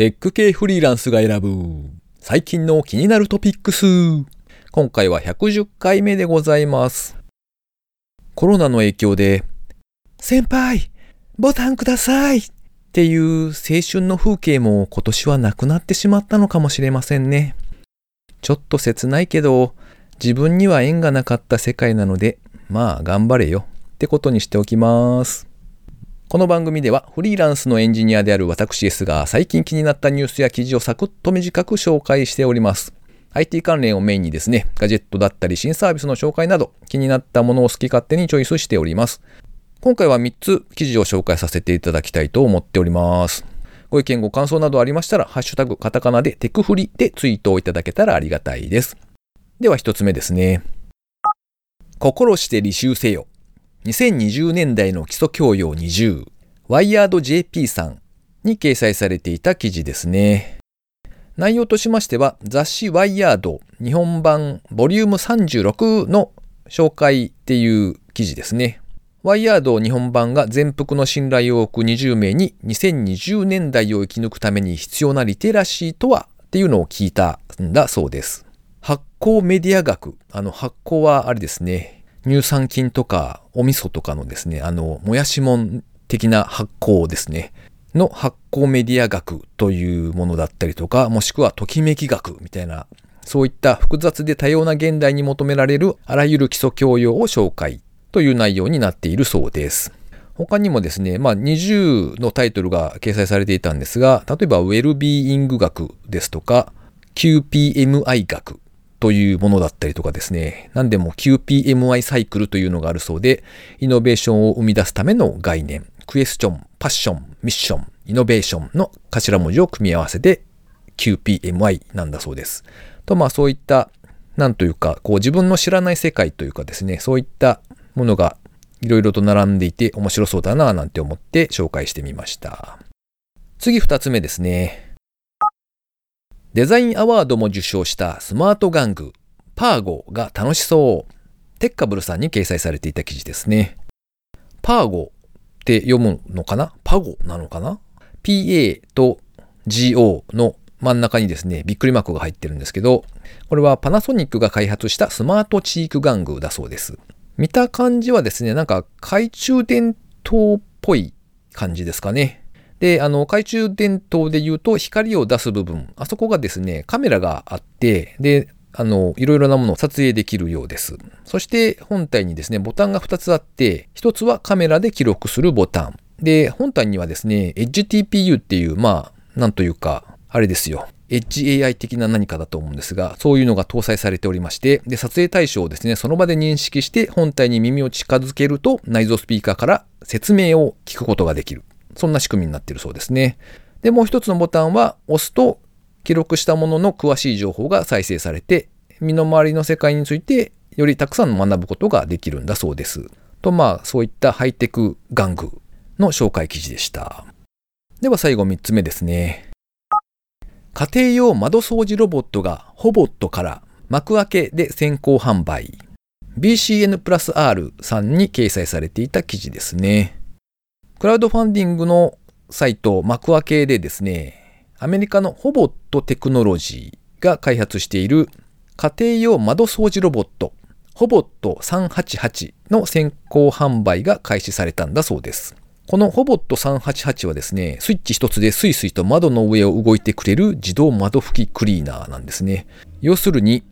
テック系フリーランスが選ぶ最近の気になるトピックス。今回は110回目でございます。コロナの影響で、先輩、ボタンくださいっていう青春の風景も今年はなくなってしまったのかもしれませんね。ちょっと切ないけど、自分には縁がなかった世界なので、まあ頑張れよってことにしておきます。この番組ではフリーランスのエンジニアである私ですが最近気になったニュースや記事をサクッと短く紹介しております。IT 関連をメインにですね、ガジェットだったり新サービスの紹介など気になったものを好き勝手にチョイスしております。今回は3つ記事を紹介させていただきたいと思っております。ご意見ご感想などありましたら、ハッシュタグカタカナでテクフリでツイートをいただけたらありがたいです。では1つ目ですね。心して履修せよ。2020年代の基礎教養20、ワイヤード JP さんに掲載されていた記事ですね。内容としましては、雑誌ワイヤード日本版ボリューム36の紹介っていう記事ですね。ワイヤード日本版が全幅の信頼を置く20名に2020年代を生き抜くために必要なリテラシーとはっていうのを聞いたんだそうです。発酵メディア学。あの発酵はあれですね。乳酸菌とかお味噌とかのですね、あの、もやしもん的な発酵ですね。の発酵メディア学というものだったりとか、もしくはときめき学みたいな、そういった複雑で多様な現代に求められるあらゆる基礎教養を紹介という内容になっているそうです。他にもですね、まあ20のタイトルが掲載されていたんですが、例えばウェルビーイング学ですとか、QPMI 学というものだったりとかですね、何でも QPMI サイクルというのがあるそうで、イノベーションを生み出すための概念、クエスチョン、パッション、ミッション、イノベーションの頭文字を組み合わせて QPMI なんだそうです。と、まあそういった、なんというか、こう自分の知らない世界というかですね、そういったものがいろいろと並んでいて面白そうだなぁなんて思って紹介してみました。次二つ目ですね。デザインアワードも受賞したスマート玩具、パーゴが楽しそう。テッカブルさんに掲載されていた記事ですね。パーゴって読むのかな？パゴなのかな ?PA と GO の真ん中にですね、びっくりマークが入ってるんですけど、これはパナソニックが開発したスマートチーク玩具だそうです。見た感じはですね、なんか懐中電灯っぽい感じですかね。で、あの、懐中電灯で言うと光を出す部分、あそこがですね、カメラがあって、で、あの、いろいろなものを撮影できるようです。そして本体にですね、ボタンが2つあって、1つはカメラで記録するボタン。で、本体にはですね、EdgeTPU っていう、まあ、なんというか、あれですよ。EdgeAI 的な何かだと思うんですが、そういうのが搭載されておりまして、で、撮影対象をですね、その場で認識して本体に耳を近づけると内蔵スピーカーから説明を聞くことができる。そんな仕組みになっているそうですね。で、もう一つのボタンは押すと記録したものの詳しい情報が再生されて、身の回りの世界についてよりたくさん学ぶことができるんだそうです。と、まあ、そういったハイテク玩具の紹介記事でした。では最後3つ目ですね。家庭用窓掃除ロボットがホボットから幕開けで先行販売。BCN プラス R さんに掲載されていた記事ですね。クラウドファンディングのサイト、幕開けでですね、アメリカのホボットテクノロジーが開発している家庭用窓掃除ロボット、ホボット388の先行販売が開始されたんだそうです。このホボット388はですね、スイッチ一つでスイスイと窓の上を動いてくれる自動窓拭きクリーナーなんですね。要するに、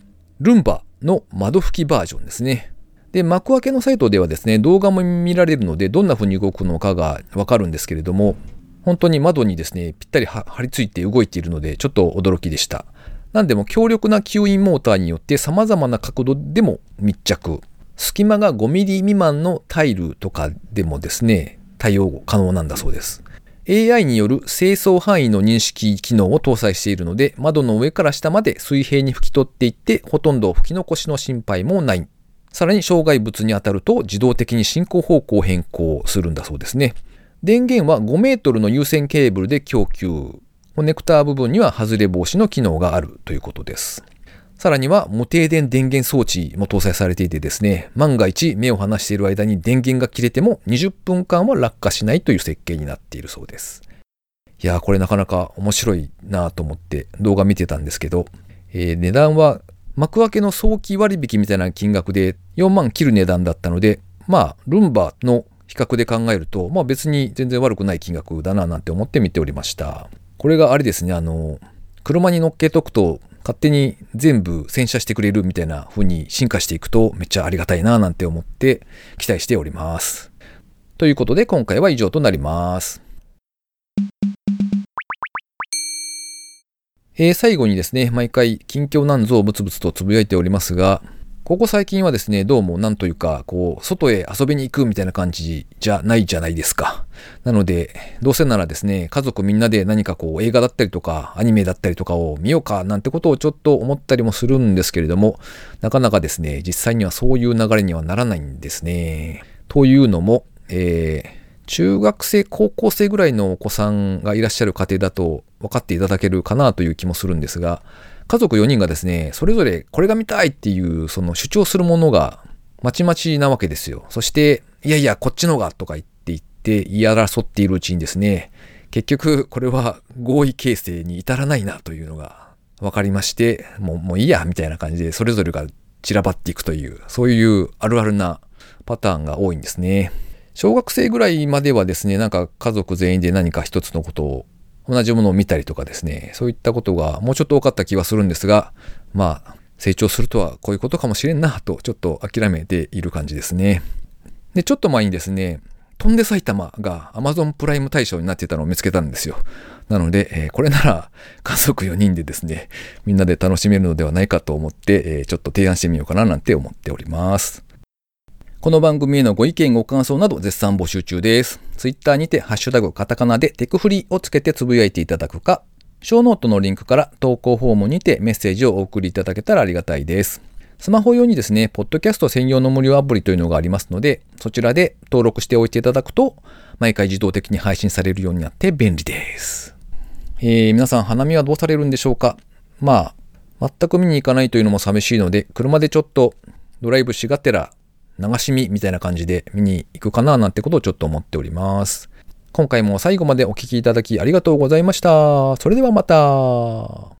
ルンバの窓拭きバージョンですね。で、幕開けのサイトではですね、動画も見られるので、どんな風に動くのかがわかるんですけれども、本当に窓にですね、ぴったり張り付いて動いているので、ちょっと驚きでした。なんでも強力な吸引モーターによって様々な角度でも密着。隙間が5ミリ未満のタイルとかでもですね、対応可能なんだそうです。AI による清掃範囲の認識機能を搭載しているので、窓の上から下まで水平に拭き取っていって、ほとんど拭き残しの心配もないさらに障害物に当たると自動的に進行方向を変更するんだそうですね。電源は5メートルの有線ケーブルで供給。コネクター部分には外れ防止の機能があるということです。さらには無停電電源装置も搭載されていてですね、万が一目を離している間に電源が切れても20分間は落下しないという設計になっているそうです。いやーこれなかなか面白いなと思って動画見てたんですけど、えー値段は幕開けの早期割引みたいな金額で4万切る値段だったので、まあ、ルンバの比較で考えると、まあ別に全然悪くない金額だななんて思って見ておりました。これがあれですね、あの、車に乗っけとくと勝手に全部洗車してくれるみたいな風に進化していくとめっちゃありがたいななんて思って期待しております。ということで今回は以上となります。えー最後にですね、毎回近況なんぞをブツブツとつぶやいておりますが、ここ最近はですね、どうもなんというか、こう、外へ遊びに行くみたいな感じじゃないじゃないですか。なので、どうせならですね、家族みんなで何かこう、映画だったりとか、アニメだったりとかを見ようかなんてことをちょっと思ったりもするんですけれども、なかなかですね、実際にはそういう流れにはならないんですね。というのも、えー中学生、高校生ぐらいのお子さんがいらっしゃる家庭だと分かっていただけるかなという気もするんですが、家族4人がですね、それぞれこれが見たいっていう、その主張するものがまちまちなわけですよ。そして、いやいや、こっちのがとか言って言って言い争っているうちにですね、結局これは合意形成に至らないなというのが分かりまして、もうもういいや、みたいな感じでそれぞれが散らばっていくという、そういうあるあるなパターンが多いんですね。小学生ぐらいまではですね、なんか家族全員で何か一つのことを、同じものを見たりとかですね、そういったことがもうちょっと多かった気はするんですが、まあ、成長するとはこういうことかもしれんなと、ちょっと諦めている感じですね。で、ちょっと前にですね、飛んで埼玉が Amazon プライム対象になってたのを見つけたんですよ。なので、えーこれなら家族4人でですね、みんなで楽しめるのではないかと思って、えーちょっと提案してみようかななんて思っております。この番組へのご意見ご感想など絶賛募集中です。ツイッターにてハッシュタグカタカナでテクフリをつけてつぶやいていただくか、ショーノートのリンクから投稿フォームにてメッセージをお送りいただけたらありがたいです。スマホ用にですね、ポッドキャスト専用の無料アプリというのがありますので、そちらで登録しておいていただくと、毎回自動的に配信されるようになって便利です。えー皆さん花見はどうされるんでしょうか？まあ、全く見に行かないというのも寂しいので、車でちょっとドライブしがてら流し見みたいな感じで見に行くかななんてことをちょっと思っております。今回も最後までお聴きいただきありがとうございました。それではまた。